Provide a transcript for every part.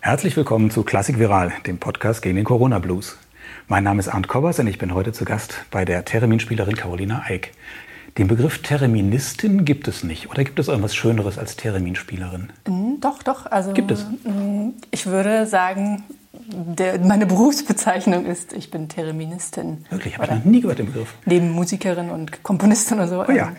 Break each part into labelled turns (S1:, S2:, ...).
S1: Herzlich willkommen zu Klassik Viral, dem Podcast gegen den Corona Blues. Mein Name ist Arndt Kobbers und ich bin heute zu Gast bei der Thereminspielerin Carolina Eick. Den Begriff Thereministin gibt es nicht. Oder gibt es irgendwas Schöneres als Thereminspielerin?
S2: Mm, Doch, doch. Also,
S1: Gibt es?
S2: mm, Ich würde sagen, der, meine Berufsbezeichnung ist, ich bin Thereministin.
S1: Wirklich, habe ich noch nie gehört, den Begriff.
S2: Neben Musikerin und Komponistin oder so.
S1: Oh ja.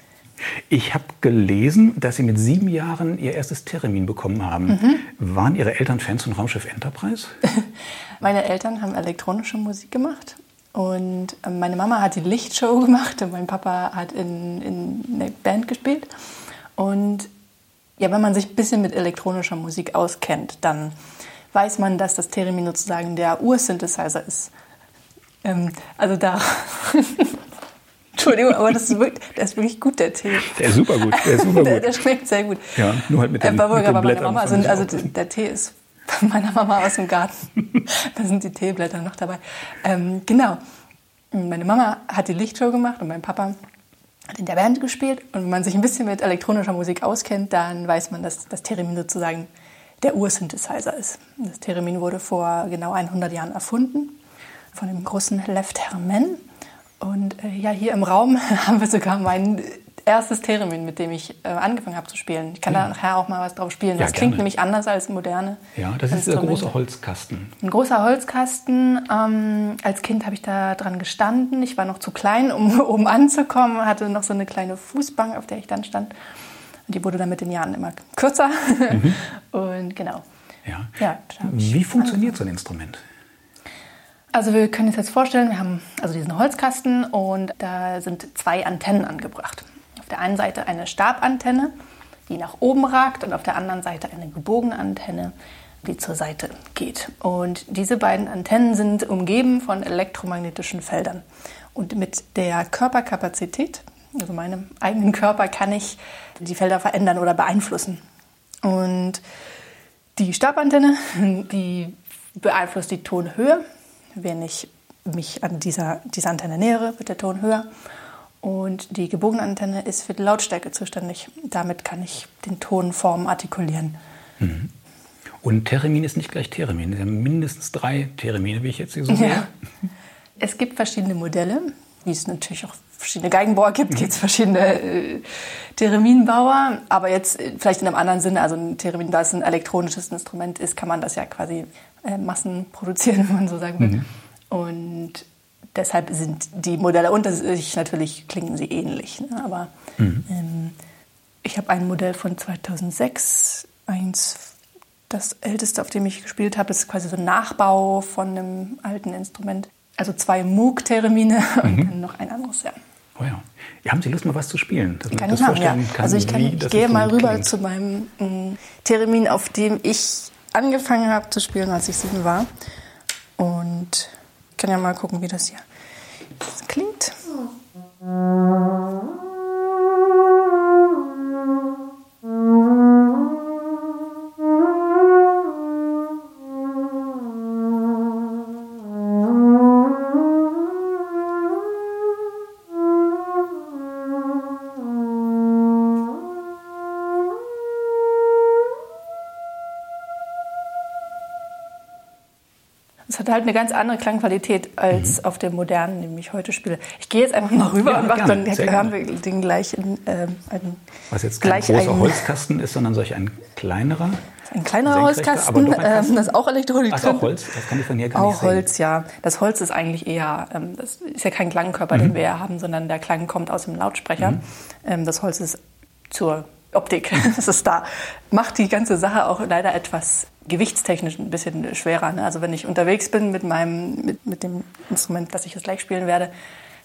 S1: Ich habe gelesen, dass Sie mit sieben Jahren Ihr erstes Theremin bekommen haben.
S2: Mhm.
S1: Waren Ihre Eltern Fans von Raumschiff Enterprise?
S2: Meine Eltern haben elektronische Musik gemacht. Und äh, meine Mama hat die Lichtshow gemacht und mein Papa hat in, in einer Band gespielt. Und ja, wenn man sich ein bisschen mit elektronischer Musik auskennt, dann weiß man, dass das Theremin sozusagen der Ursynthesizer ist. Ähm, also da. Entschuldigung, aber das ist wirklich, der ist wirklich gut, der Tee.
S1: Der ist super gut. Der ist super
S2: Der,
S1: gut.
S2: der schmeckt sehr gut.
S1: Ja, nur halt mit den,
S2: Äh, bei,
S1: mit
S2: Mama sind, also der Tee ist von meiner Mama aus dem Garten. da sind die Teeblätter noch dabei. Ähm, genau. Meine Mama hat die Lichtshow gemacht und mein Papa hat in der Band gespielt. Und wenn man sich ein bisschen mit elektronischer Musik auskennt, dann weiß man, dass das Theremin sozusagen der Ursynthesizer ist. Das Theremin wurde vor genau 100 Jahren erfunden von dem großen Lev Hermen. Und äh, ja, hier im Raum haben wir sogar mein erstes Theremin, mit dem ich äh, angefangen habe zu spielen. Ich kann da nachher auch mal was drauf spielen.
S1: Ja,
S2: das klingt
S1: gerne.
S2: nämlich anders als moderne.
S1: Ja, das ist dieser
S2: Instrumente.
S1: große Holzkasten.
S2: Ein großer Holzkasten. Ähm, als Kind habe ich da dran gestanden. Ich war noch zu klein, um oben anzukommen. Hatte noch so eine kleine Fußbank, auf der ich dann stand. Und die wurde dann mit den Jahren immer kürzer. Und genau.
S1: Ja.
S2: Ja,
S1: Wie funktioniert so ein Instrument?
S2: Also wir können uns jetzt vorstellen, wir haben also diesen Holzkasten und da sind zwei Antennen angebracht. Auf der einen Seite eine Stabantenne, die nach oben ragt und auf der anderen Seite eine gebogene Antenne, die zur Seite geht. Und diese beiden Antennen sind umgeben von elektromagnetischen Feldern. Und mit der Körperkapazität, also meinem eigenen Körper, kann ich die Felder verändern oder beeinflussen. Und die Stabantenne, die beeinflusst die Tonhöhe. Wenn ich mich an dieser, dieser Antenne nähere, wird der Ton höher. Und die gebogene Antenne ist für die Lautstärke zuständig. Damit kann ich den Tonform artikulieren.
S1: Und Theremin ist nicht gleich Theremin. Es sind mindestens drei Theremine, wie ich jetzt hier so sehe.
S2: Ja. Es gibt verschiedene Modelle, wie es natürlich auch verschiedene Geigenbauer gibt, gibt es verschiedene äh, Thereminbauer. Aber jetzt äh, vielleicht in einem anderen Sinne, also ein Theremin, da es ein elektronisches Instrument ist, kann man das ja quasi äh, Massen produzieren, wenn man so sagen will. Und deshalb sind die Modelle unter sich natürlich klingen sie ähnlich. Ne? Aber ähm, ich habe ein Modell von 2006, eins das älteste, auf dem ich gespielt habe, ist quasi so ein Nachbau von einem alten Instrument. Also zwei Moog-Theremine und dann noch ein anderes, ja.
S1: Oh ja. ja. Haben Sie Lust, mal was zu spielen? Dass man
S2: Kann
S1: das
S2: ich machen, ja.
S1: vorstellen kann,
S2: Also ich, kann,
S1: wie
S2: ich gehe mal rüber
S1: klingt.
S2: zu meinem mm, Theremin, auf dem ich angefangen habe zu spielen, als ich sieben war. Und ich kann ja mal gucken, wie das hier klingt. Es halt eine ganz andere Klangqualität als auf dem modernen, den ich heute spiele. Ich gehe jetzt einfach mal rüber
S1: Ja,
S2: und mach, dann
S1: sehr
S2: hören
S1: gerne.
S2: wir den gleichen. ähm, einen,
S1: Was jetzt kein
S2: gleich
S1: großer
S2: einen-
S1: Holzkasten ist, sondern solch ein kleinerer.
S2: Ein kleinerer Holzkasten,
S1: ein
S2: ähm, das ist auch Elektronik
S1: Ach,
S2: drin.
S1: auch Holz? Das kann ich von hier gar nicht
S2: Auch. Holz, ja. Das Holz ist eigentlich eher, ähm, das ist ja kein Klangkörper,
S1: Mhm.
S2: den wir ja haben, sondern der Klang kommt aus dem Lautsprecher. Ähm, das Holz ist zur Optik, das ist da. Macht die ganze Sache auch leider etwas gewichtstechnisch ein bisschen schwerer. Ne? Also wenn ich unterwegs bin mit meinem, mit, mit dem Instrument, das ich jetzt gleich spielen werde,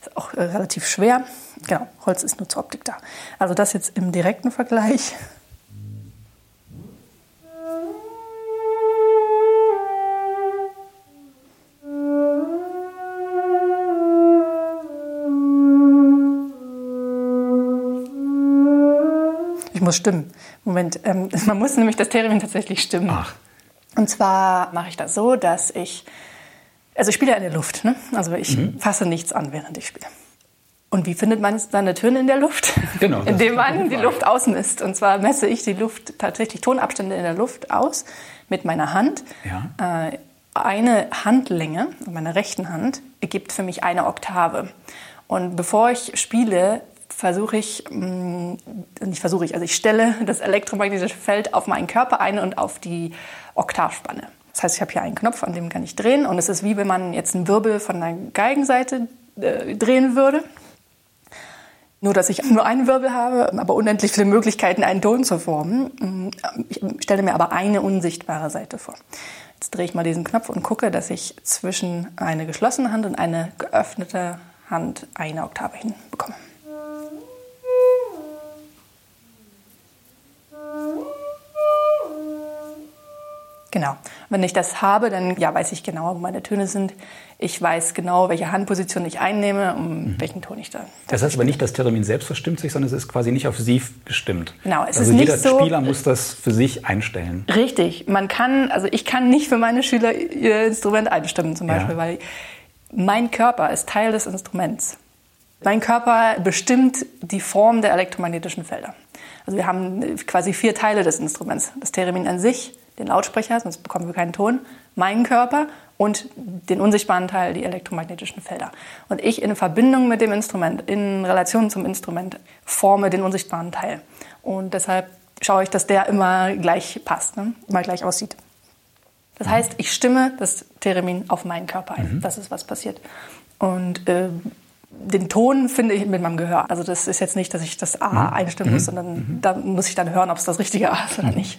S2: ist auch äh, relativ schwer. Genau, Holz ist nur zur Optik da. Also das jetzt im direkten Vergleich. Muss stimmen. Moment, ähm, man muss nämlich das Theremin tatsächlich stimmen.
S1: Ach.
S2: Und zwar mache ich das so, dass ich, also ich spiele ja in der Luft, ne? also ich fasse nichts an, während ich spiele. Und wie findet man seine Töne in der Luft?
S1: Genau.
S2: Indem man die Luft ausmisst. Und zwar messe ich die Luft, tatsächlich Tonabstände in der Luft aus mit meiner Hand.
S1: Ja.
S2: Äh, eine Handlänge, meine rechten Hand, ergibt für mich eine Oktave. Und bevor ich spiele, versuche ich, mh, nicht versuche ich, also ich stelle das elektromagnetische Feld auf meinen Körper ein und auf die Oktavspanne. Das heißt, ich habe hier einen Knopf, an dem kann ich drehen und es ist wie wenn man jetzt einen Wirbel von der Geigenseite äh, drehen würde. Nur, dass ich nur einen Wirbel habe, aber unendlich viele Möglichkeiten, einen Ton zu formen. Ich stelle mir aber eine unsichtbare Seite vor. Jetzt drehe ich mal diesen Knopf und gucke, dass ich zwischen eine geschlossene Hand und eine geöffnete Hand eine Oktave hinbekomme. Genau. Wenn ich das habe, dann ja, weiß ich genau, wo meine Töne sind. Ich weiß genau, welche Handposition ich einnehme, um mhm. welchen Ton ich da.
S1: Das heißt aber nicht, dass Theremin selbst verstimmt sich, sondern es ist quasi nicht auf Sie gestimmt.
S2: Genau, es
S1: also
S2: ist
S1: jeder
S2: nicht so,
S1: Spieler muss das für sich einstellen.
S2: Richtig. Man kann, also ich kann nicht für meine Schüler ihr Instrument einstimmen, zum Beispiel, ja. weil mein Körper ist Teil des Instruments. Mein Körper bestimmt die Form der elektromagnetischen Felder. Also wir haben quasi vier Teile des Instruments. Das Theremin an sich, den Lautsprecher, sonst bekommen wir keinen Ton, meinen Körper und den unsichtbaren Teil, die elektromagnetischen Felder. Und ich in Verbindung mit dem Instrument, in Relation zum Instrument, forme den unsichtbaren Teil. Und deshalb schaue ich, dass der immer gleich passt, ne? immer gleich aussieht. Das heißt, ich stimme das Theremin auf meinen Körper ein. Mhm. Das ist, was passiert. Und äh, den Ton finde ich mit meinem Gehör. Also das ist jetzt nicht, dass ich das A mhm. einstimmen muss, mhm. sondern mhm. da muss ich dann hören, ob es das richtige A ist oder nicht.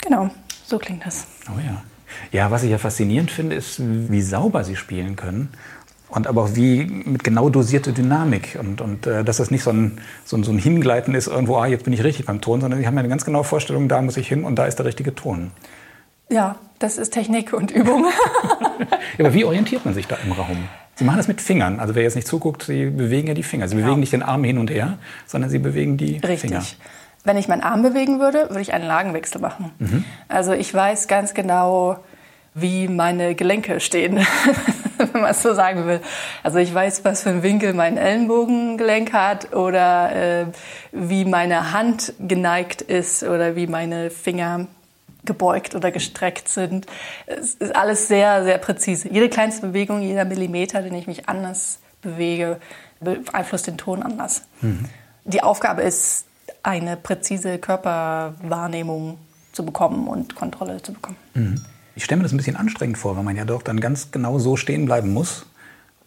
S2: Genau, so klingt das.
S1: Oh ja. Ja, was ich ja faszinierend finde, ist, wie sauber sie spielen können. Und aber auch wie mit genau dosierter Dynamik. Und, und äh, dass das nicht so ein, so, ein, so ein Hingleiten ist, irgendwo, ah, jetzt bin ich richtig beim Ton, sondern sie haben ja eine ganz genaue Vorstellung, da muss ich hin und da ist der richtige Ton.
S2: Ja, das ist Technik und Übung.
S1: ja, aber wie orientiert man sich da im Raum? Sie machen das mit Fingern. Also wer jetzt nicht zuguckt, Sie bewegen ja die Finger. Sie bewegen ja. nicht den Arm hin und her, sondern Sie bewegen die
S2: Richtig.
S1: Finger.
S2: Wenn ich meinen Arm bewegen würde, würde ich einen Lagenwechsel machen. Mhm. Also ich weiß ganz genau, wie meine Gelenke stehen, wenn man es so sagen will. Also ich weiß, was für einen Winkel mein Ellenbogengelenk hat oder äh, wie meine Hand geneigt ist oder wie meine Finger gebeugt oder gestreckt sind. Es ist alles sehr, sehr präzise. Jede kleinste Bewegung, jeder Millimeter, den ich mich anders bewege, beeinflusst den Ton anders. Mhm. Die Aufgabe ist, eine präzise Körperwahrnehmung zu bekommen und Kontrolle zu bekommen.
S1: Mhm. Ich stelle mir das ein bisschen anstrengend vor, weil man ja doch dann ganz genau so stehen bleiben muss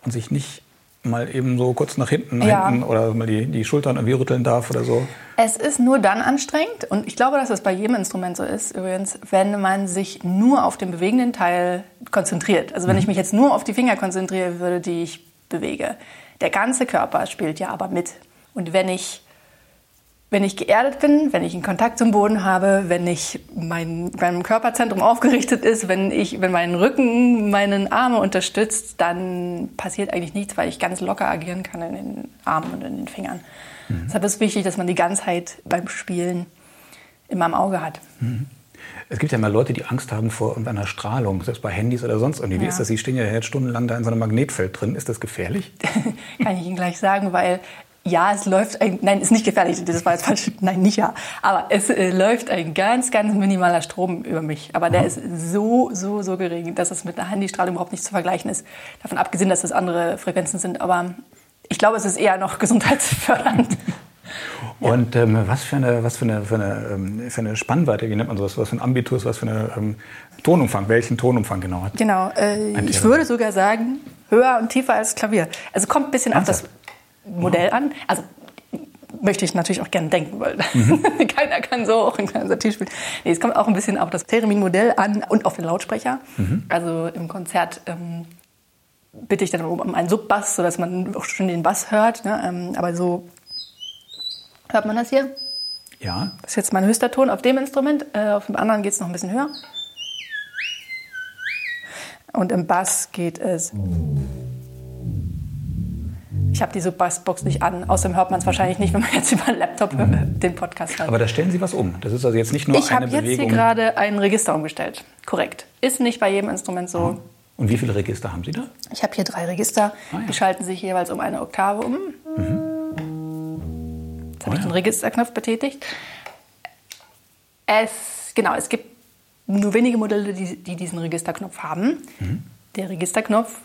S1: und sich nicht mal eben so kurz nach hinten, nach ja. hinten oder mal die, die Schultern irgendwie rütteln darf oder so.
S2: Es ist nur dann anstrengend und ich glaube, dass es bei jedem Instrument so ist übrigens, wenn man sich nur auf den bewegenden Teil konzentriert. Also wenn mhm. ich mich jetzt nur auf die Finger konzentrieren würde, die ich bewege. Der ganze Körper spielt ja aber mit. Und wenn ich wenn ich geerdet bin, wenn ich einen Kontakt zum Boden habe, wenn ich mein, mein Körperzentrum aufgerichtet ist, wenn ich, wenn mein Rücken meinen Arme unterstützt, dann passiert eigentlich nichts, weil ich ganz locker agieren kann in den Armen und in den Fingern. Mhm. Deshalb ist es wichtig, dass man die Ganzheit beim Spielen immer im Auge hat. Mhm.
S1: Es gibt ja immer Leute, die Angst haben vor irgendeiner Strahlung, selbst bei Handys oder sonst irgendwie. Ja. Wie ist das? Sie stehen ja jetzt stundenlang da in so einem Magnetfeld drin. Ist das gefährlich?
S2: Kann ich Ihnen gleich sagen, weil ja, es läuft ein, nein, ist nicht gefährlich, das war jetzt falsch, nein, nicht ja, aber es äh, läuft ein ganz, ganz minimaler Strom über mich, aber der ist so, so, so gering, dass es mit einer Handystrahlung überhaupt nicht zu vergleichen ist. Davon abgesehen, dass es andere Frequenzen sind, aber ich glaube, es ist eher noch gesundheitsfördernd.
S1: Und ähm, was für eine, was für eine, für eine, ähm, für eine Spannweite, wie nennt man sowas, was für ein Ambitus, was für eine ähm, Tonumfang, welchen Tonumfang genau hat?
S2: Genau, äh, ich würde sogar sagen, höher und tiefer als Klavier. Also kommt ein bisschen auf das Modell an. Also möchte ich natürlich auch gerne denken, weil mhm. keiner kann so auch ein kleines Tisch spielen. Nee, es kommt auch ein bisschen auf das Theremin-Modell an und auf den Lautsprecher. Mhm. Also im Konzert ähm, bitte ich dann um einen Subbass, sodass man auch schon den Bass hört. Ne? Ähm, aber so hört man das hier.
S1: Ja.
S2: Das ist jetzt mein höchster Ton auf dem Instrument. Äh, auf dem anderen geht es noch ein bisschen höher. Und im Bass geht es. Ich habe diese Bassbox nicht an. Außerdem hört man es wahrscheinlich nicht, wenn man jetzt über einen Laptop mhm. den Podcast hört.
S1: Aber da stellen Sie was um. Das ist also jetzt nicht nur
S2: ich
S1: eine
S2: Bewegung. Ich habe jetzt hier gerade ein Register umgestellt. Korrekt. Ist nicht bei jedem Instrument so. Mhm.
S1: Und wie viele Register haben Sie da?
S2: Ich habe hier drei Register. Ah, ja. Die schalten sich jeweils um eine Oktave um. Mhm. Jetzt habe oh, ich den Registerknopf betätigt. Es, genau, es gibt nur wenige Modelle, die, die diesen Registerknopf haben. Mhm. Der Registerknopf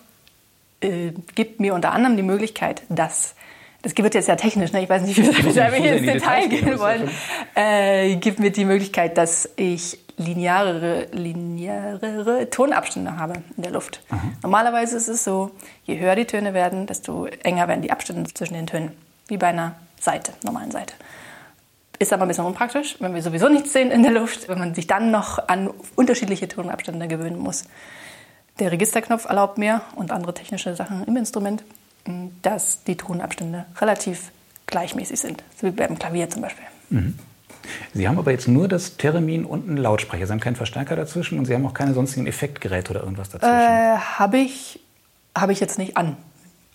S2: äh, gibt mir unter anderem die Möglichkeit, dass das wird jetzt ja technisch, ne? ich weiß nicht, wie wir hier ins Detail gehen wollen, äh, gibt mir die Möglichkeit, dass ich linearere, linearere Tonabstände habe in der Luft. Mhm. Normalerweise ist es so, je höher die Töne werden, desto enger werden die Abstände zwischen den Tönen, wie bei einer Seite, normalen Seite. Ist aber ein bisschen unpraktisch, wenn wir sowieso nichts sehen in der Luft, wenn man sich dann noch an unterschiedliche Tonabstände gewöhnen muss. Der Registerknopf erlaubt mir und andere technische Sachen im Instrument, dass die Tonabstände relativ gleichmäßig sind, so wie beim Klavier zum Beispiel. Mhm.
S1: Sie haben aber jetzt nur das Theremin und einen Lautsprecher. Sie haben keinen Verstärker dazwischen und Sie haben auch keine sonstigen Effektgeräte oder irgendwas dazwischen.
S2: Äh, habe ich, hab ich jetzt nicht an.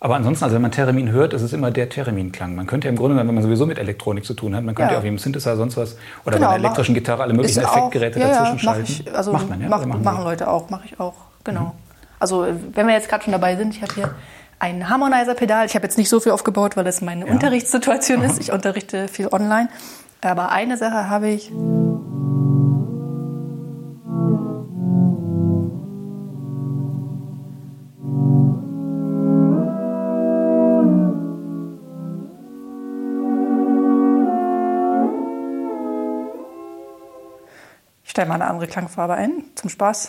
S1: Aber ansonsten, also wenn man Theremin hört, ist es immer der Theremin-Klang. Man könnte ja im Grunde, wenn man sowieso mit Elektronik zu tun hat, man könnte ja, ja auch wie im Synthesizer sonst was oder genau, bei einer elektrischen Gitarre alle möglichen Effektgeräte auch, dazwischen ja, schalten.
S2: Ich, also macht man, ja? Macht, machen, machen Leute auch, mache ich auch, genau. Mhm. Also wenn wir jetzt gerade schon dabei sind, ich habe hier ein Harmonizer-Pedal. Ich habe jetzt nicht so viel aufgebaut, weil das meine ja. Unterrichtssituation ist. Ich unterrichte viel online. Aber eine Sache habe ich. Ich stelle mal eine andere Klangfarbe ein, zum Spaß.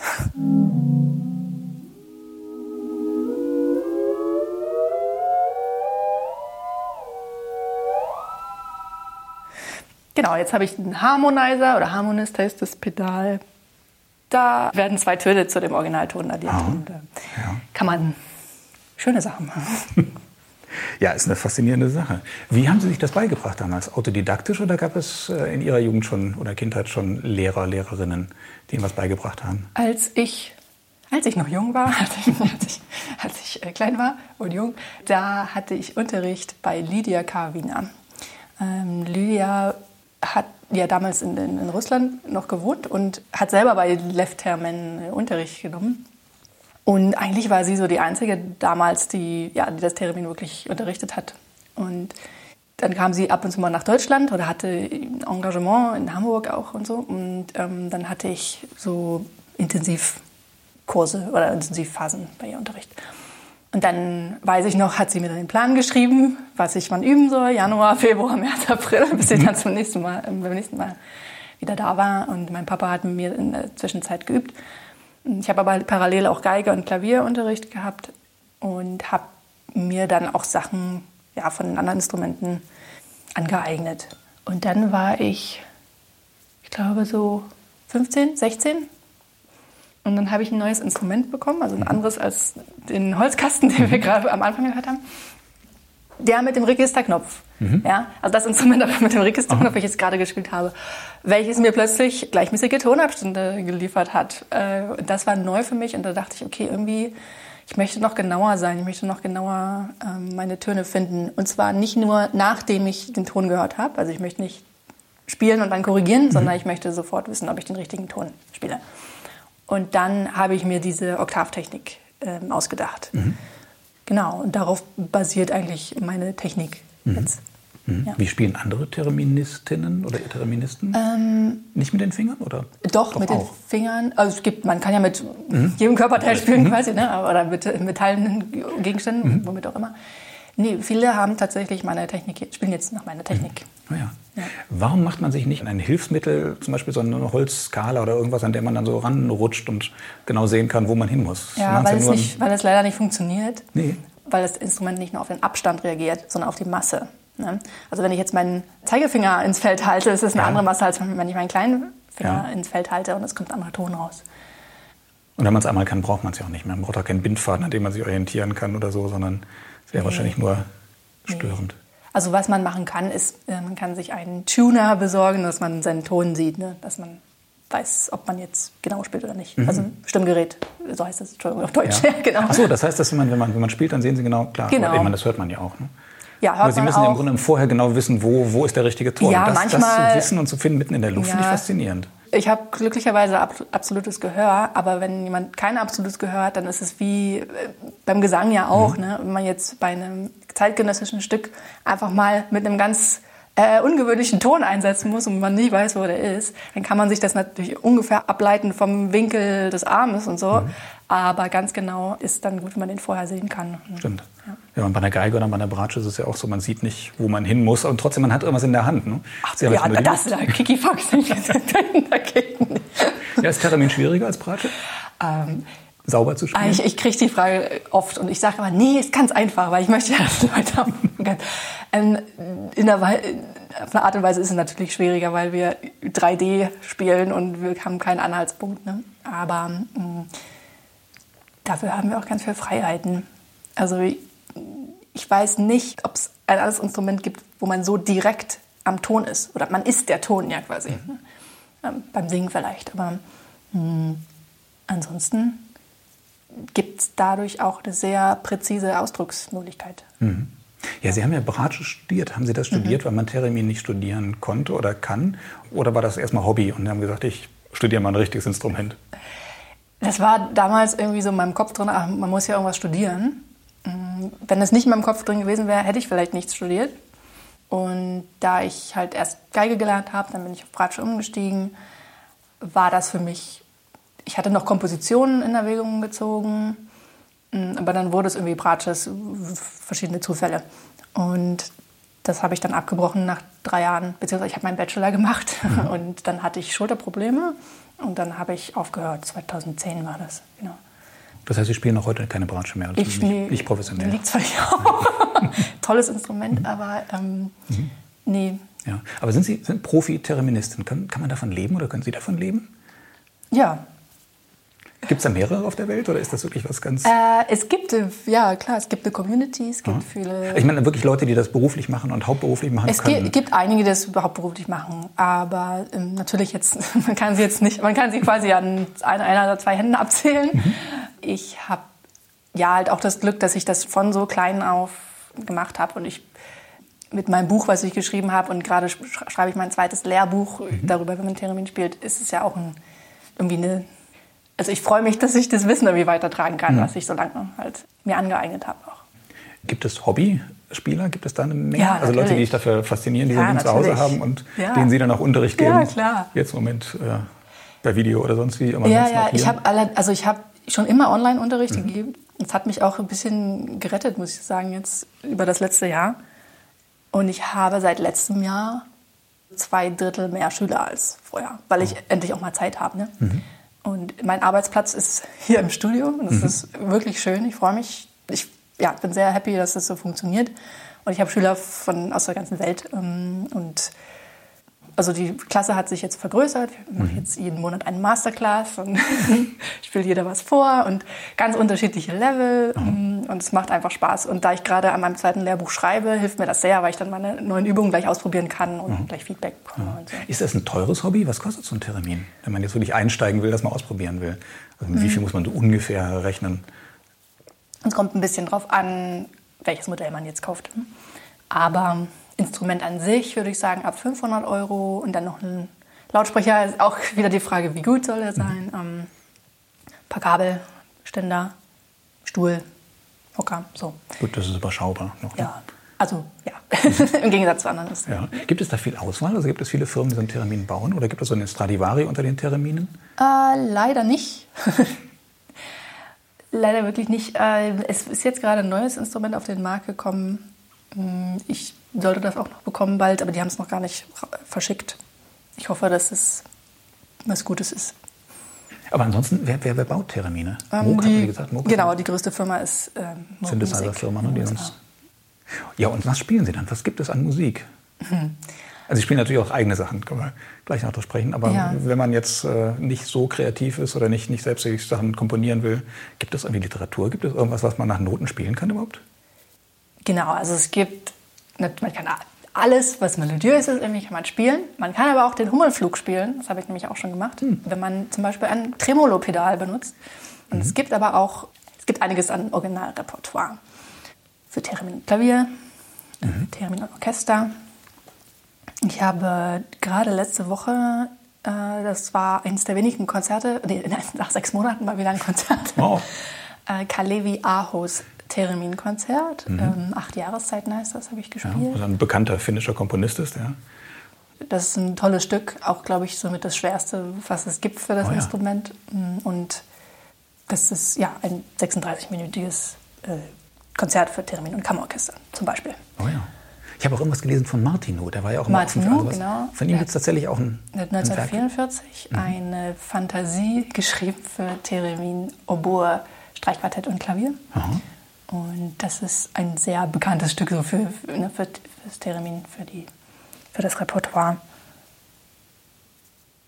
S2: Genau, jetzt habe ich einen Harmonizer oder Harmonist heißt das Pedal. Da werden zwei Töne zu dem Originalton addiert. Ah, und, äh, ja. Kann man schöne Sachen machen.
S1: Ja, ist eine faszinierende Sache. Wie haben Sie sich das beigebracht damals? Autodidaktisch oder gab es äh, in Ihrer Jugend schon oder Kindheit schon Lehrer, Lehrerinnen, die Ihnen was beigebracht haben?
S2: Als ich, als ich noch jung war, als ich, als ich äh, klein war und jung, da hatte ich Unterricht bei Lydia Karwina. Ähm, Lydia hat ja damals in, in, Russland noch gewohnt und hat selber bei Lev Termen Unterricht genommen. Und eigentlich war sie so die Einzige damals, die, ja, die das Theremin wirklich unterrichtet hat. Und dann kam sie ab und zu mal nach Deutschland oder hatte Engagement in Hamburg auch und so. Und ähm, dann hatte ich so Intensivkurse oder Intensivphasen bei ihr Unterricht. Und dann weiß ich noch, hat sie mir dann den Plan geschrieben, was ich wann üben soll, Januar, Februar, März, April, bis sie dann zum nächsten Mal, beim nächsten Mal wieder da war. Und mein Papa hat mit mir in der Zwischenzeit geübt. Ich habe aber parallel auch Geige und Klavierunterricht gehabt und habe mir dann auch Sachen ja, von den anderen Instrumenten angeeignet. Und dann war ich, ich glaube so 15, 16 und dann habe ich ein neues Instrument bekommen, also ein anderes als den Holzkasten, den wir gerade am Anfang gehört haben. Der mit dem Registerknopf. Mhm. Ja, also das Instrument mit dem Registerknopf, welches ich jetzt gerade gespielt habe, welches mir plötzlich gleichmäßige Tonabstände geliefert hat. Äh, das war neu für mich und da dachte ich, okay, irgendwie, ich möchte noch genauer sein, ich möchte noch genauer ähm, meine Töne finden. Und zwar nicht nur nachdem ich den Ton gehört habe, also ich möchte nicht spielen und dann korrigieren, mhm. sondern ich möchte sofort wissen, ob ich den richtigen Ton spiele. Und dann habe ich mir diese Oktavtechnik äh, ausgedacht. Mhm. Genau, und darauf basiert eigentlich meine Technik mhm. jetzt.
S1: Mhm. Ja. Wie spielen andere Terministinnen oder Terministen? Ähm, Nicht mit den Fingern oder?
S2: Doch, doch mit auch. den Fingern. Also es gibt, man kann ja mit mhm. jedem Körperteil spielen quasi, ne? oder mit metallenen Gegenständen, mhm. womit auch immer. Nee, viele haben tatsächlich meine Technik, spielen jetzt nach meiner Technik.
S1: Mhm. Ja. ja. Warum macht man sich nicht ein Hilfsmittel, zum Beispiel so eine Holzskala oder irgendwas, an der man dann so ranrutscht und genau sehen kann, wo man hin muss?
S2: Ja, weil, es nicht, weil es leider nicht funktioniert. Nee. Weil das Instrument nicht nur auf den Abstand reagiert, sondern auf die Masse. Ne? Also wenn ich jetzt meinen Zeigefinger ins Feld halte, ist es eine ja. andere Masse, als wenn ich meinen kleinen Finger ja. ins Feld halte und es kommt ein anderer Ton raus.
S1: Und wenn man es einmal kann, braucht man es ja auch nicht mehr. Man braucht auch keinen Bindfaden, an dem man sich orientieren kann oder so, sondern wäre nee. wahrscheinlich nur störend.
S2: Also was man machen kann, ist, äh, man kann sich einen Tuner besorgen, dass man seinen Ton sieht, ne? dass man weiß, ob man jetzt genau spielt oder nicht. Mhm. Also ein Stimmgerät, so heißt das, Entschuldigung, auf Deutsch.
S1: Ja. genau. Ach so, das heißt, dass man, wenn man, wenn man spielt, dann sehen Sie genau, klar,
S2: genau.
S1: meine, das hört man ja auch. Ne?
S2: Ja, hört
S1: Aber Sie müssen ja im Grunde vorher genau wissen, wo, wo ist der richtige Ton.
S2: Ja,
S1: das, das
S2: manchmal-
S1: zu wissen und zu finden mitten in der Luft,
S2: Ja.
S1: finde ich faszinierend.
S2: Ich habe glücklicherweise ab, absolutes Gehör, aber wenn jemand kein absolutes Gehör hat, dann ist es wie äh, beim Gesang ja auch.
S1: Mhm.
S2: Ne? Wenn man jetzt bei einem zeitgenössischen Stück einfach mal mit einem ganz äh, ungewöhnlichen Ton einsetzen muss und man nie weiß, wo der ist, dann kann man sich das natürlich ungefähr ableiten vom Winkel des Armes und so.
S1: Mhm.
S2: Aber ganz genau ist dann gut, wenn man den vorher sehen kann.
S1: Stimmt. Ja. und bei einer Geige oder bei einer Bratsche ist es ja auch so, man sieht nicht, wo man hin muss und trotzdem, man hat irgendwas in der Hand. Ne? Sie haben
S2: ja,
S1: die-
S2: das ist ja Kiki Fox. dagegen.
S1: ja, ist Terramin schwieriger als Bratsche?
S2: Ähm,
S1: Sauber zu spielen?
S2: Ah, Ich, ich kriege die Frage oft und ich sage immer, nee, ist ganz einfach, weil ich möchte ja, dass Leute haben. Ähm, in der, Wei- auf eine Art und Weise ist es natürlich schwieriger, weil wir 3D spielen und wir haben keinen Anhaltspunkt. Ne? Aber mh, dafür haben wir auch ganz viele Freiheiten. Also ich, weiß nicht, ob es ein anderes Instrument gibt, wo man so direkt am Ton ist. Oder man ist der Ton ja quasi. Ne? Ähm, beim Singen vielleicht. Aber mh, ansonsten gibt es dadurch auch eine sehr präzise Ausdrucksmöglichkeit.
S1: Ja, Sie haben ja Bratsche studiert. Haben Sie das
S2: Mhm.
S1: studiert, weil man Theremin nicht studieren konnte oder kann? Oder war das erstmal Hobby und Sie haben gesagt, ich studiere mal ein richtiges Instrument?
S2: Das war damals irgendwie so in meinem Kopf drin, ach, man muss ja irgendwas studieren. Mm, Wenn das nicht in meinem Kopf drin gewesen wäre, hätte ich vielleicht nichts studiert. Und da ich halt erst Geige gelernt habe, dann bin ich auf Bratsche umgestiegen, war das für mich, ich hatte noch Kompositionen in Erwägung gezogen, mm, aber dann wurde es irgendwie Bratsches, verschiedene Zufälle. Und das habe ich dann abgebrochen nach drei Jahren, beziehungsweise ich habe meinen Bachelor gemacht und dann hatte ich Schulterprobleme und dann habe ich aufgehört. 2010 war das, genau.
S1: Das heißt, Sie spielen auch heute keine Bratsche mehr, also nicht,
S2: nee,
S1: nicht professionell.
S2: Liegt zwar auch. Tolles Instrument, aber ähm, nee.
S1: Ja. Aber sind Sie sind Profi-Terministin? Kann, kann man davon leben oder können Sie davon leben?
S2: Ja,
S1: Gibt es da mehrere auf der Welt oder ist das wirklich was ganz...
S2: äh, es gibt, äh, ja klar, es gibt eine Community, es gibt viele...
S1: ich meine wirklich Leute, die das beruflich machen und hauptberuflich machen
S2: Es
S1: können.
S2: gibt einige, die das überhaupt beruflich machen, aber ähm, natürlich jetzt, man kann sie jetzt nicht, man kann sie quasi an ein- einer oder zwei Händen abzählen. Ich habe ja halt auch das Glück, dass ich das von so klein auf gemacht habe und ich mit meinem Buch, was ich geschrieben habe und gerade sch- schreibe ich mein zweites Lehrbuch darüber, wie man Theremin spielt, ist es ja auch ein, irgendwie eine, also ich freue mich, dass ich das Wissen irgendwie weitertragen kann, was ich so lange halt mir angeeignet habe auch.
S1: Gibt es Hobbyspieler? Gibt es da eine Menge?
S2: Ja,
S1: also Leute, die sich dafür faszinieren, die
S2: Ja,
S1: Ding zu Hause haben und
S2: Ja.
S1: denen Sie dann auch Unterricht geben?
S2: Ja, klar.
S1: Jetzt im Moment äh, per Video oder sonst wie. Aber
S2: Ja, ja, ich habe also ich habe schon immer Online-Unterricht gegeben. Das hat mich auch ein bisschen gerettet, muss ich sagen, jetzt über das letzte Jahr. Und ich habe seit letztem Jahr zwei Drittel mehr Schüler als vorher, weil ich endlich auch mal Zeit habe. Ne? Und mein Arbeitsplatz ist hier im Studio und das ist wirklich schön. Ich freue mich. Ich ja, bin sehr happy, dass das so funktioniert. Und ich habe Schüler von, aus der ganzen Welt. ähm, Und also die Klasse hat sich jetzt vergrößert. Wir machen jetzt jeden Monat eine Masterclass und spielt jeder was vor und ganz unterschiedliche Level. ähm, Und es macht einfach Spaß. Und da ich gerade an meinem zweiten Lehrbuch schreibe, hilft mir das sehr, weil ich dann meine neuen Übungen gleich ausprobieren kann und gleich Feedback bekomme. Und so.
S1: Ist das ein teures Hobby? Was kostet so ein Termin? Wenn man jetzt wirklich einsteigen will, das mal ausprobieren will. Also
S2: Mhm.
S1: Wie viel muss man so ungefähr rechnen?
S2: Es kommt ein bisschen drauf an, welches Modell man jetzt kauft. Aber Instrument an sich würde ich sagen ab 500 Euro und dann noch ein Lautsprecher. Ist auch wieder die Frage, wie gut soll er sein? Ähm, paar Kabel, Ständer, Stuhl, Hocker, so.
S1: Gut, das ist überschaubar. Noch, ne?
S2: Ja, also ja, im Gegensatz zu anderen. Ist
S1: Ja. Gibt es da viel Auswahl? Also gibt es viele Firmen, die so einen Termin bauen? Oder gibt es so einen Stradivari unter den Terminen?
S2: Äh, leider nicht. leider wirklich nicht. Äh, es ist jetzt gerade ein neues Instrument auf den Markt gekommen. Hm, Ich sollte das auch noch bekommen bald, aber die haben es noch gar nicht verschickt. Ich hoffe, dass es was Gutes ist.
S1: Aber ansonsten, wer, wer, wer baut Termine?
S2: Ähm,
S1: Moog,
S2: die,
S1: gesagt? Moog
S2: genau, die größte Firma ist ähm, Moog
S1: Synthesizer-Firma, ne, die
S2: Music.
S1: uns. Ja, und was spielen Sie dann? Was gibt es an Musik? Also Sie spielen natürlich auch eigene Sachen, können wir gleich noch drüber sprechen. Aber
S2: Ja.
S1: wenn man jetzt äh, nicht so kreativ ist oder nicht, nicht selbst Sachen komponieren will, gibt es irgendwie Literatur? Gibt es irgendwas, was man nach Noten spielen kann überhaupt?
S2: Genau, also es gibt, man kann alles, was melodiös ist, irgendwie kann man spielen. Man kann aber auch den Hummelflug spielen. Das habe ich nämlich auch schon gemacht, mhm. wenn man zum Beispiel ein Tremolo-Pedal benutzt. Und mhm. es gibt aber auch, es gibt einiges an Originalrepertoire. Für Theremin und Klavier, mhm. Theremin und Orchester. Ich habe gerade letzte Woche, äh, das war eines der wenigen Konzerte, nee, nach sechs Monaten mal wieder ein Konzert. Wow. äh, Kalevi Ahos Theremin-Konzert. Mhm. Ähm, acht Jahreszeiten heißt das, habe ich gespielt. Ja,
S1: was ein bekannter finnischer Komponist ist, ja.
S2: Das ist ein tolles Stück, auch glaube ich somit das schwerste, was es gibt für das oh, ja. Instrument. Mm, und das ist ja ein 36-minütiges äh, Konzert für Theremin und Kammerorchester zum Beispiel.
S1: Oh ja. Ich habe auch irgendwas gelesen von Martino, der war ja auch
S2: immer Martino, also genau.
S1: Von ihm gibt es tatsächlich auch ein.
S2: Er hat 1944 ein mhm. eine Fantasie geschrieben für Theremin, Oboe, Streichquartett und Klavier. Aha. Und das ist ein sehr bekanntes Stück so für, für, ne, für, das Theremin, für, die, für das Repertoire.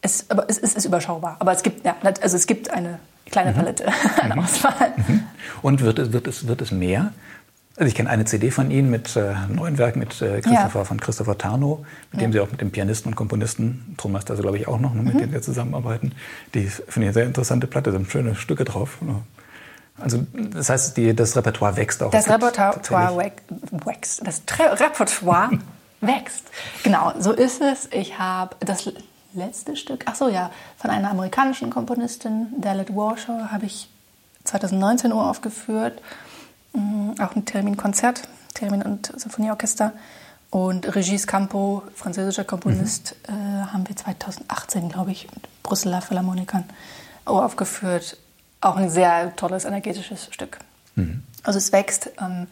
S2: Es, aber es, es ist überschaubar. Aber es gibt, ja, also es gibt eine kleine mhm. Palette mhm. an Auswahl. Mhm.
S1: Und wird es, wird, es, wird es mehr? Also ich kenne eine CD von Ihnen mit äh, neuen Werken mit äh, Christopher ja. von Christopher Tarnow, mit ja. dem Sie auch mit dem Pianisten und Komponisten, Thomas da glaube ich auch noch, ne, mit mhm. dem wir zusammenarbeiten. Die finde ich eine sehr interessante Platte, da sind schöne Stücke drauf. Also das heißt, die, das Repertoire wächst auch.
S2: Das Repertoire wächst. Das Repertoire wächst. Genau, so ist es. Ich habe das letzte Stück, ach so ja, von einer amerikanischen Komponistin, Dalit Warshaw, habe ich 2019 uraufgeführt. Mhm, auch ein Termin-Konzert, Termin und Symphonieorchester. Und Regis Campo, französischer Komponist, mhm. äh, haben wir 2018, glaube ich, mit Brüsseler Philharmonikern uraufgeführt. Auch ein sehr tolles, energetisches Stück. Mhm. Also es wächst. Ähm,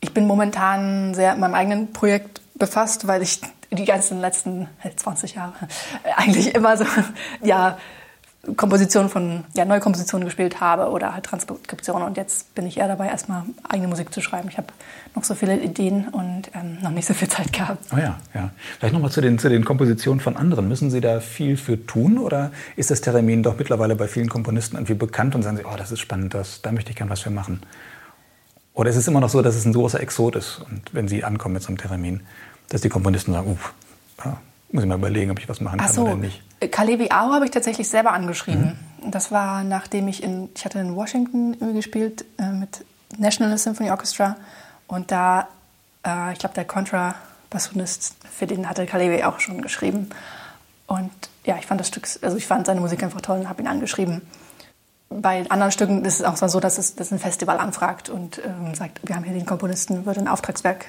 S2: ich bin momentan sehr mit meinem eigenen Projekt befasst, weil ich die ganzen letzten 20 Jahre eigentlich immer so ja, Kompositionen von, ja, neue Kompositionen gespielt habe oder halt Transkriptionen. Und jetzt bin ich eher dabei, erstmal eigene Musik zu schreiben. Ich habe noch so viele Ideen und ähm, noch nicht so viel Zeit gehabt.
S1: Oh ja, ja. Vielleicht nochmal zu den, zu den Kompositionen von anderen. Müssen Sie da viel für tun oder ist das Theremin doch mittlerweile bei vielen Komponisten irgendwie bekannt und sagen Sie, oh, das ist spannend, das, da möchte ich gern was für machen? Oder ist es immer noch so, dass es ein großer Exot ist und wenn Sie ankommen mit so einem Theremin, dass die Komponisten sagen, uff, ja, muss ich mal überlegen, ob ich was machen kann so. oder nicht.
S2: Kalevi Ao habe ich tatsächlich selber angeschrieben. Mhm. Das war, nachdem ich in, ich hatte in Washington gespielt äh, mit National Symphony Orchestra und da, äh, ich glaube, der Contra-Bassonist, für den hatte Kalevi auch schon geschrieben. Und ja, ich fand das Stück, also ich fand seine Musik einfach toll und habe ihn angeschrieben. Bei anderen Stücken ist es auch so, dass es dass ein Festival anfragt und ähm, sagt, wir haben hier den Komponisten, würde ein Auftragswerk,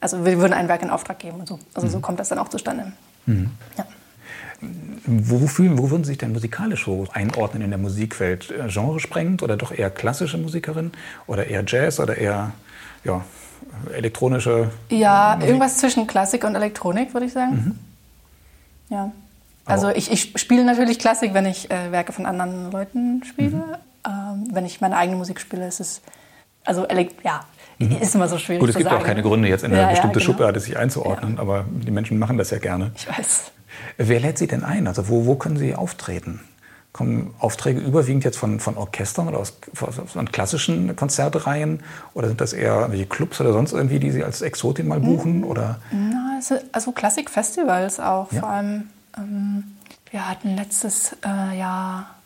S2: also wir würden ein Werk in Auftrag geben und so. Also mhm. so kommt das dann auch zustande. Mhm. Ja.
S1: Wo, fühlen, wo würden Sie sich denn musikalisch so einordnen in der Musikwelt? Äh, Genresprengend oder doch eher klassische Musikerin? Oder eher Jazz oder eher ja, elektronische?
S2: Ja, Musik? irgendwas zwischen Klassik und Elektronik, würde ich sagen. Mhm. Ja. Also ich, ich, spiele natürlich Klassik, wenn ich äh, Werke von anderen Leuten spiele. Mhm. Ähm, wenn ich meine eigene Musik spiele, ist es also ja. ist immer so schwierig.
S1: Gut, es gibt
S2: sagen.
S1: auch keine Gründe, jetzt in eine ja, bestimmte ja, genau. Schublade sich einzuordnen, ja. aber die Menschen machen das ja gerne.
S2: Ich weiß.
S1: Wer lädt Sie denn ein? Also wo, wo können Sie auftreten? Kommen Aufträge überwiegend jetzt von, von Orchestern oder aus, von klassischen Konzertreihen? Oder sind das eher irgendwelche Clubs oder sonst irgendwie, die Sie als Exotin mal buchen? Oder?
S2: Na, also, also Klassikfestivals auch. Vor allem, ähm, wir hatten letztes äh, Jahr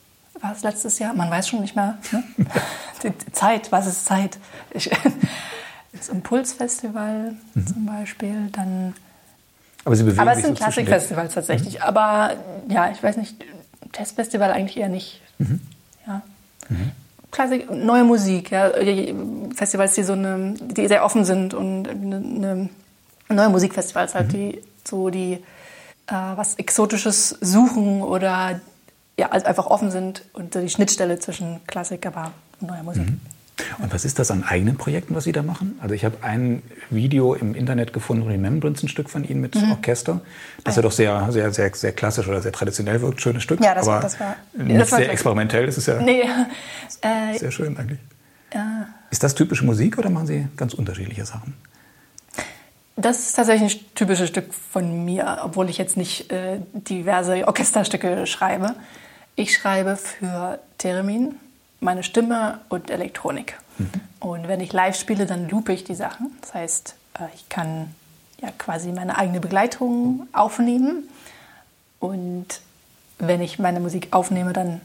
S2: war es letztes Jahr? Man weiß schon nicht mehr. Ne? Die Zeit, was ist Zeit? Ich, das Impulsfestival mhm. zum Beispiel, dann.
S1: Aber, Sie bewegen
S2: aber es sind so Klassikfestivals tatsächlich. Mhm. Aber ja, ich weiß nicht, Testfestival eigentlich eher nicht. Mhm. Ja. Mhm. Klassik, neue Musik, ja. Festivals, die so eine, die sehr offen sind und eine, eine neue Musikfestivals halt, mhm. die so die äh, was Exotisches suchen oder ja, also einfach offen sind und die Schnittstelle zwischen Klassik, aber neuer Musik. Mhm.
S1: Und was ist das an eigenen Projekten, was Sie da machen? Also ich habe ein Video im Internet gefunden, Remembrance, ein Stück von Ihnen mit mhm. Orchester. Das ah, ja doch sehr, sehr, sehr, sehr klassisch oder sehr traditionell wirkt, schönes Stück.
S2: Ja, das, aber das war
S1: nicht das war sehr experimentell. Das ist ja
S2: nee,
S1: äh, sehr schön eigentlich. Ja. Ist das typische Musik oder machen Sie ganz unterschiedliche Sachen?
S2: Das ist tatsächlich ein typisches Stück von mir, obwohl ich jetzt nicht äh, diverse Orchesterstücke schreibe. Ich schreibe für Theremin, meine Stimme und Elektronik. Mhm. Und wenn ich live spiele, dann loope ich die Sachen. Das heißt, äh, ich kann ja quasi meine eigene Begleitung aufnehmen. Und wenn ich meine Musik aufnehme, dann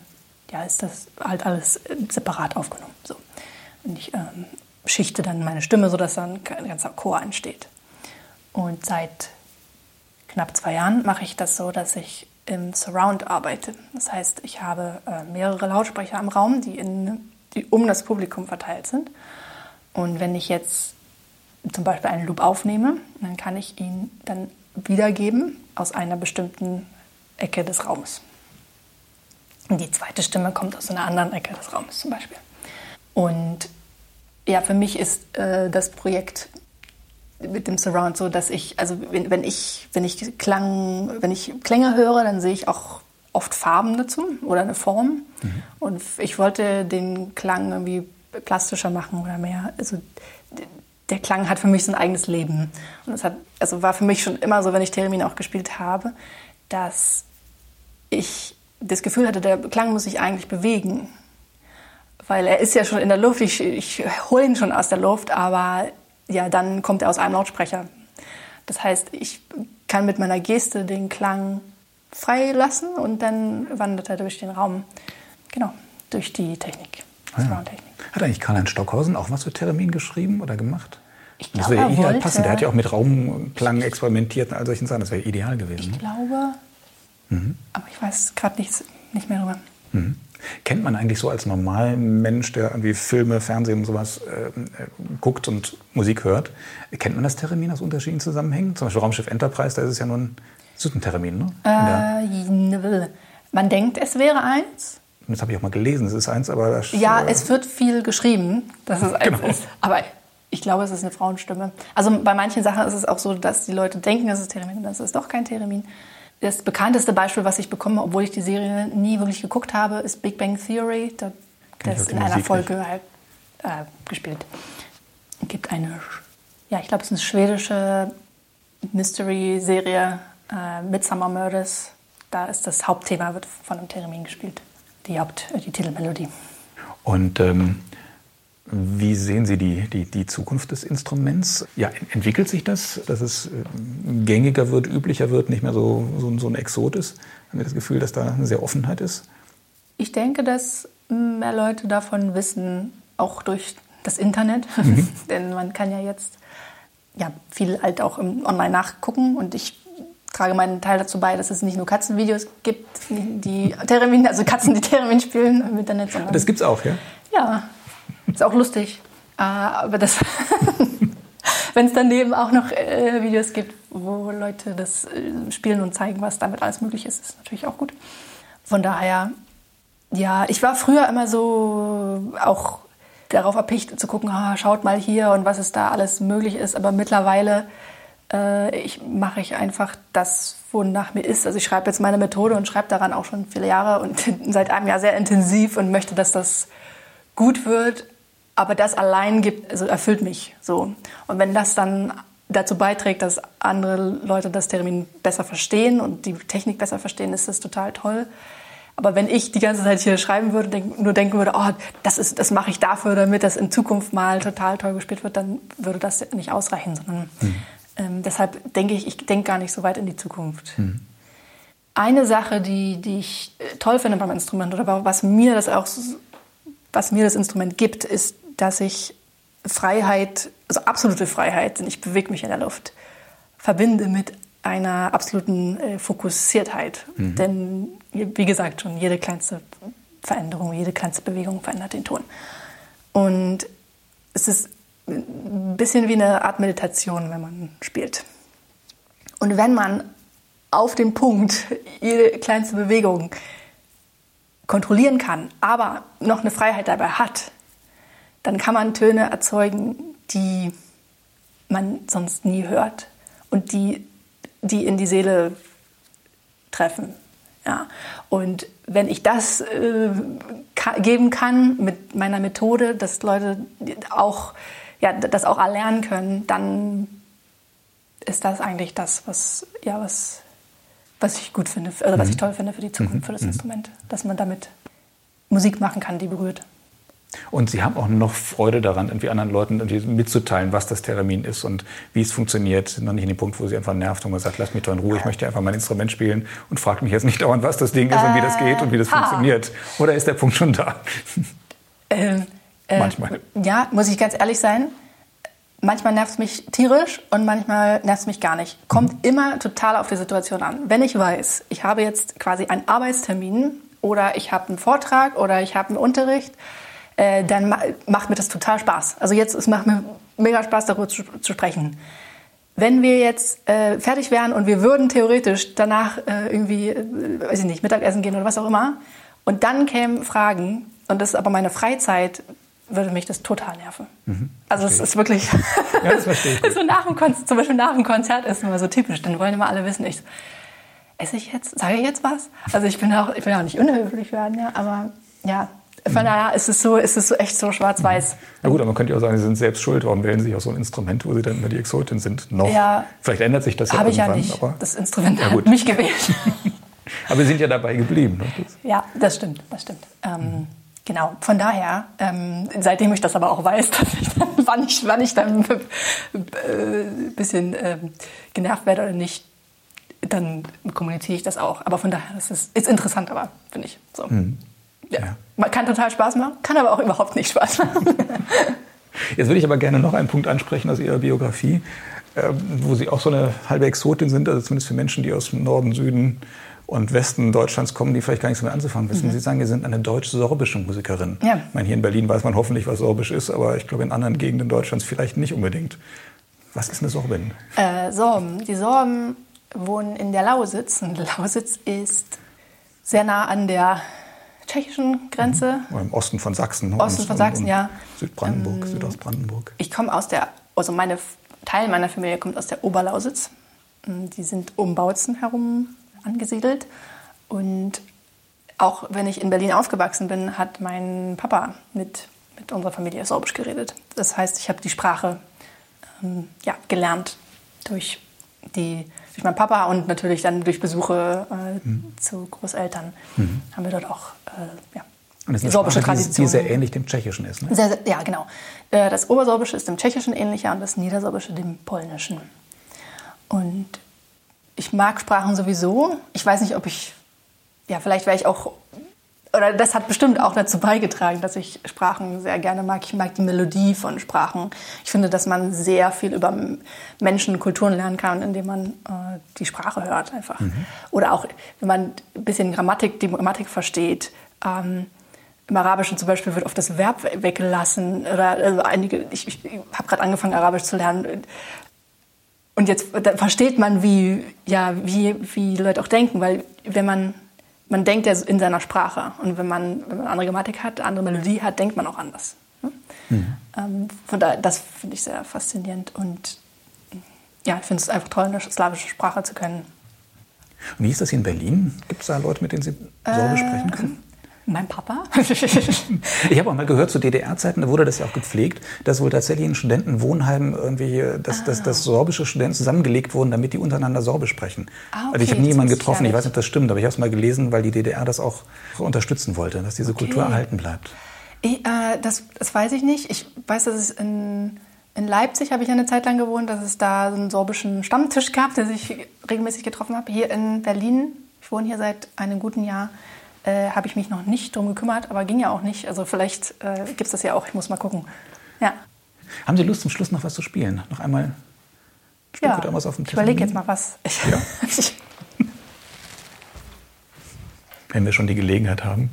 S2: ja, ist das halt alles separat aufgenommen. So. Und ich ähm, schichte dann meine Stimme, sodass dann ein ganzer Chor entsteht. Und seit knapp zwei Jahren mache ich das so, dass ich im Surround arbeite. Das heißt, ich habe äh, mehrere Lautsprecher im Raum, die, in, die um das Publikum verteilt sind. Und wenn ich jetzt zum Beispiel einen Loop aufnehme, dann kann ich ihn dann wiedergeben aus einer bestimmten Ecke des Raumes. Und die zweite Stimme kommt aus einer anderen Ecke des Raumes zum Beispiel. Und ja, für mich ist äh, das Projekt mit dem Surround so, dass ich, also wenn, wenn, ich, wenn ich Klang, wenn ich Klänge höre, dann sehe ich auch oft Farben dazu oder eine Form. Mhm. Und ich wollte den Klang irgendwie plastischer machen oder mehr. Also der Klang hat für mich so ein eigenes Leben. Und das hat, also war für mich schon immer so, wenn ich Theremin auch gespielt habe, dass ich das Gefühl hatte, der Klang muss sich eigentlich bewegen. Weil er ist ja schon in der Luft, ich, ich hole ihn schon aus der Luft, aber ja, dann kommt er aus einem Lautsprecher. Das heißt, ich kann mit meiner Geste den Klang freilassen und dann wandert er durch den Raum. Genau, durch die Technik.
S1: Ah, ja. Hat eigentlich Karl-Heinz Stockhausen auch was für Theremin geschrieben oder gemacht?
S2: Ich glaube, das wäre
S1: ideal wollte, passen. Der hat ja auch mit Raumklang experimentiert und all solchen Sachen. Das wäre ideal gewesen.
S2: Ich ne? glaube, mhm. aber ich weiß gerade nicht, nicht mehr darüber.
S1: Mhm. Kennt man eigentlich so als Normalmensch, der irgendwie Filme, Fernsehen und sowas äh, äh, guckt und Musik hört, kennt man das Termin aus unterschiedlichen Zusammenhängen? Zum Beispiel Raumschiff Enterprise, da ist es ja nur ein, ist ein Termin, ne?
S2: Äh, man denkt, es wäre eins.
S1: Das habe ich auch mal gelesen, es ist eins, aber... Das,
S2: ja, äh, es wird viel geschrieben, dass es eins genau. ist. Aber ich glaube, es ist eine Frauenstimme. Also bei manchen Sachen ist es auch so, dass die Leute denken, es ist Theremin und das ist doch kein Theremin. Das bekannteste Beispiel, was ich bekomme, obwohl ich die Serie nie wirklich geguckt habe, ist Big Bang Theory. Da, das ist in einer Folge halt, äh, gespielt. Es gibt eine, ja, ich glaube, es ist eine schwedische Mystery-Serie, äh, Midsummer Murders. Da ist das Hauptthema, wird von einem Theremin gespielt. Die Haupt, äh, die Titelmelodie.
S1: Und ähm, wie sehen Sie die, die, die Zukunft des Instruments? Ja, entwickelt sich das, dass es äh, gängiger wird, üblicher wird, nicht mehr so, so, so ein Exot ist? Haben Sie das Gefühl, dass da eine sehr Offenheit ist?
S2: Ich denke, dass mehr Leute davon wissen, auch durch das Internet. Mhm. Denn man kann ja jetzt ja, viel halt auch online nachgucken und ich trage meinen Teil dazu bei, dass es nicht nur Katzenvideos gibt, die Theremin, also Katzen, die Theremin spielen im Internet.
S1: Sondern das gibt's auch, ja?
S2: Ja, ist auch lustig. Äh, aber das, wenn es daneben auch noch äh, Videos gibt, wo Leute das äh, spielen und zeigen, was damit alles möglich ist, ist natürlich auch gut. Von daher, ja, ich war früher immer so auch darauf erpicht zu gucken, ah, schaut mal hier und was es da alles möglich ist. Aber mittlerweile äh, ich, mache ich einfach das, wonach mir ist. Also ich schreibe jetzt meine Methode und schreibe daran auch schon viele Jahre und seit einem Jahr sehr intensiv und möchte, dass das gut wird aber das allein gibt, also erfüllt mich so. Und wenn das dann dazu beiträgt, dass andere Leute das Termin besser verstehen und die Technik besser verstehen, ist das total toll. Aber wenn ich die ganze Zeit hier schreiben würde, denk, nur denken würde, oh, das, ist, das mache ich dafür, damit das in Zukunft mal total toll gespielt wird, dann würde das nicht ausreichen. Sondern mhm. ähm, deshalb denke ich, ich denke gar nicht so weit in die Zukunft. Mhm. Eine Sache, die, die ich äh, toll finde beim Instrument oder was mir das auch, was mir das Instrument gibt, ist dass ich Freiheit, also absolute Freiheit, denn ich bewege mich in der Luft, verbinde mit einer absoluten äh, Fokussiertheit. Mhm. Denn, wie gesagt, schon jede kleinste Veränderung, jede kleinste Bewegung verändert den Ton. Und es ist ein bisschen wie eine Art Meditation, wenn man spielt. Und wenn man auf den Punkt jede kleinste Bewegung kontrollieren kann, aber noch eine Freiheit dabei hat, dann kann man Töne erzeugen, die man sonst nie hört und die, die in die Seele treffen. Ja. Und wenn ich das äh, ka geben kann mit meiner Methode, dass Leute auch, ja, das auch erlernen können, dann ist das eigentlich das, was, ja, was, was ich gut finde, also was ich mhm. toll finde für die Zukunft, mhm. für das mhm. Instrument, dass man damit Musik machen kann, die berührt.
S1: Und Sie haben auch noch Freude daran, irgendwie anderen Leuten irgendwie mitzuteilen, was das Theremin ist und wie es funktioniert. Sind noch nicht in dem Punkt, wo Sie einfach nervt und man sagt, lass mich doch in Ruhe, ich möchte einfach mein Instrument spielen und fragt mich jetzt nicht dauernd, was das Ding ist und wie das geht und wie das
S2: Äh, ha.
S1: funktioniert. Oder ist der Punkt schon da?
S2: Ähm, äh,
S1: Manchmal.
S2: Ja, muss ich ganz ehrlich sein. Manchmal nervt es mich tierisch und manchmal nervt es mich gar nicht. Kommt
S1: Mhm.
S2: immer total auf die Situation an. Wenn ich weiß, ich habe jetzt quasi einen Arbeitstermin oder ich habe einen Vortrag oder ich habe einen Unterricht, äh, dann ma macht mir das total Spaß. Also jetzt es macht mir mega Spaß, darüber zu, zu sprechen. Wenn wir jetzt äh, fertig wären und wir würden theoretisch danach äh, irgendwie, äh, weiß ich nicht, Mittagessen gehen oder was auch immer, und dann kämen Fragen, und das ist aber meine Freizeit, würde mich das total nerven. also es ist wirklich,
S1: Ja, das verstehe ich
S2: so nach dem Konzert, zum Beispiel nach dem Konzert ist immer so typisch, dann wollen immer alle wissen, ich, esse ich jetzt, sage ich jetzt was? Also ich bin auch, ich will auch nicht unhöflich werden, ja, aber ja, von daher ist es so, ist es so echt so schwarz-weiß.
S1: Na gut, aber man könnte ja auch sagen, Sie sind selbst schuld. Warum wählen Sie sich auch so ein Instrument, wo Sie dann immer die Exotin sind? Noch.
S2: Ja.
S1: Vielleicht ändert sich das ja
S2: Habe ich ja
S1: irgendwann.
S2: nicht.
S1: Aber,
S2: Das Instrument
S1: Ja,
S2: hat mich gewählt.
S1: aber Sie sind ja dabei geblieben. Ne?
S2: Ja, das stimmt, das stimmt. Ähm, Genau, von daher, ähm, seitdem ich das aber auch weiß, dass ich dann, wann ich, wann ich dann äh, ein bisschen ähm, genervt werde oder nicht, dann kommuniziere ich das auch. Aber von daher, das ist, ist interessant, aber finde ich. So. Ja.
S1: Ja.
S2: Man kann total Spaß machen, kann aber auch überhaupt nicht Spaß machen.
S1: Jetzt würde ich aber gerne noch einen Punkt ansprechen aus Ihrer Biografie, äh, wo Sie auch so eine halbe Exotin sind, also zumindest für Menschen, die aus dem Norden, Süden und Westen Deutschlands kommen, die vielleicht gar nichts mehr anzufangen wissen. Sie sagen, Sie sind eine deutsch-sorbische Musikerin.
S2: Ja.
S1: Ich meine, hier in Berlin weiß man hoffentlich, was Sorbisch ist, aber ich glaube, in anderen Gegenden Deutschlands vielleicht nicht unbedingt. Was ist eine Sorbin?
S2: Äh, Sorben. Die Sorben wohnen in der Lausitz. Und Lausitz ist sehr nah an der tschechischen Grenze.
S1: Oder im Osten von Sachsen. ne?
S2: Osten von Sachsen, ja. Ähm,
S1: Südbrandenburg, Südostbrandenburg.
S2: Ich komme aus der, also meine Teil meiner Familie kommt aus der Oberlausitz. Die sind um Bautzen herum angesiedelt. Und auch wenn ich in Berlin aufgewachsen bin, hat mein Papa mit, mit unserer Familie Sorbisch geredet. Das heißt, ich habe die Sprache ähm, ja, gelernt durch, die, durch meinen Papa und natürlich dann durch Besuche äh, zu Großeltern. Haben wir dort auch äh, ja,
S1: Und das ist eine
S2: sorbische
S1: Sprache,
S2: Tradition.
S1: die sehr ähnlich dem Tschechischen ist. Ne?
S2: Sehr, sehr, ja, genau. Äh, Das Obersorbische ist dem Tschechischen ähnlicher und das Niedersorbische dem Polnischen. Und ich mag Sprachen sowieso. Ich weiß nicht, ob ich, ja, vielleicht wäre ich auch, oder das hat bestimmt auch dazu beigetragen, dass ich Sprachen sehr gerne mag. Ich mag die Melodie von Sprachen. Ich finde, dass man sehr viel über Menschen, Kulturen lernen kann, indem man äh, die Sprache hört einfach. Oder auch, wenn man ein bisschen Grammatik, die Grammatik versteht. Ähm, im Arabischen zum Beispiel wird oft das Verb weggelassen. Oder also einige, ich, ich habe gerade angefangen, Arabisch zu lernen. Und jetzt versteht man, wie, ja, wie, wie Leute auch denken, weil wenn man, man denkt ja in seiner Sprache und wenn man, wenn man andere Grammatik hat, andere Melodie hat, denkt man auch anders. ne? Ähm, von daher, das finde ich sehr faszinierend und ja, ich finde es einfach toll, eine slawische Sprache zu können.
S1: Und wie ist das hier in Berlin? Gibt es da Leute, mit denen Sie Sorbisch
S2: Äh,
S1: sprechen können?
S2: Mein Papa?
S1: Ich habe auch mal gehört, zu DDR-Zeiten, da wurde das ja auch gepflegt, dass wohl tatsächlich in Studentenwohnheimen irgendwie, dass, dass, dass sorbische Studenten zusammengelegt wurden, damit die untereinander Sorbisch sprechen.
S2: Ah,
S1: Also ich
S2: okay,
S1: habe nie jemanden
S2: ich
S1: getroffen,
S2: gar
S1: ich weiß
S2: nicht.
S1: ob das stimmt, aber ich habe es mal gelesen, weil die DDR das auch unterstützen wollte, dass diese Kultur erhalten bleibt.
S2: Ich, äh, das, das weiß ich nicht. Ich weiß, dass es in, in Leipzig habe ich eine Zeit lang gewohnt, dass es da so einen sorbischen Stammtisch gab, der sich regelmäßig getroffen habe. Hier in Berlin, ich wohne hier seit einem guten Jahr, äh, habe ich mich noch nicht drum gekümmert, aber ging ja auch nicht. Also vielleicht äh, gibt es das ja auch. Ich muss mal gucken. Ja,
S1: Haben Sie Lust, zum Schluss noch was zu spielen? Noch einmal ein Stück
S2: ja.
S1: irgendwas auf dem
S2: ich überlege jetzt mal was. Ich,
S1: Ja. Wenn wir schon die Gelegenheit haben.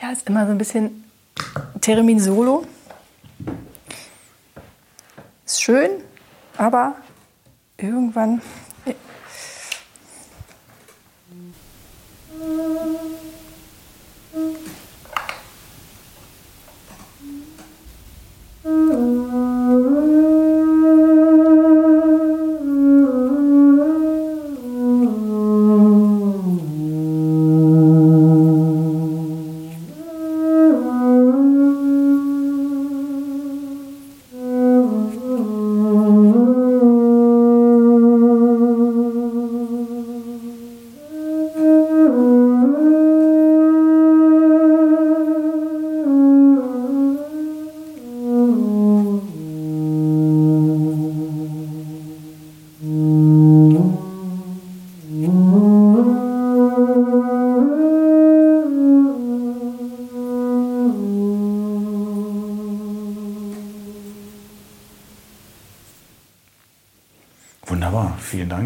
S2: ja, ist immer so ein bisschen Theremin Solo. Ist schön, aber irgendwann
S1: love.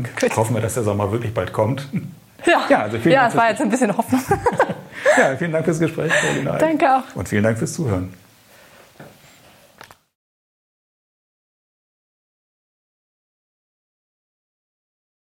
S1: Dank.
S2: Gut.
S1: Hoffen wir, dass der Sommer wirklich bald kommt.
S2: Ja,
S1: Ja, also vielen
S2: ja
S1: Dank
S2: es war jetzt ein bisschen Hoffnung.
S1: Ja, vielen Dank fürs Gespräch.
S2: Danke auch.
S1: Und vielen Dank fürs Zuhören.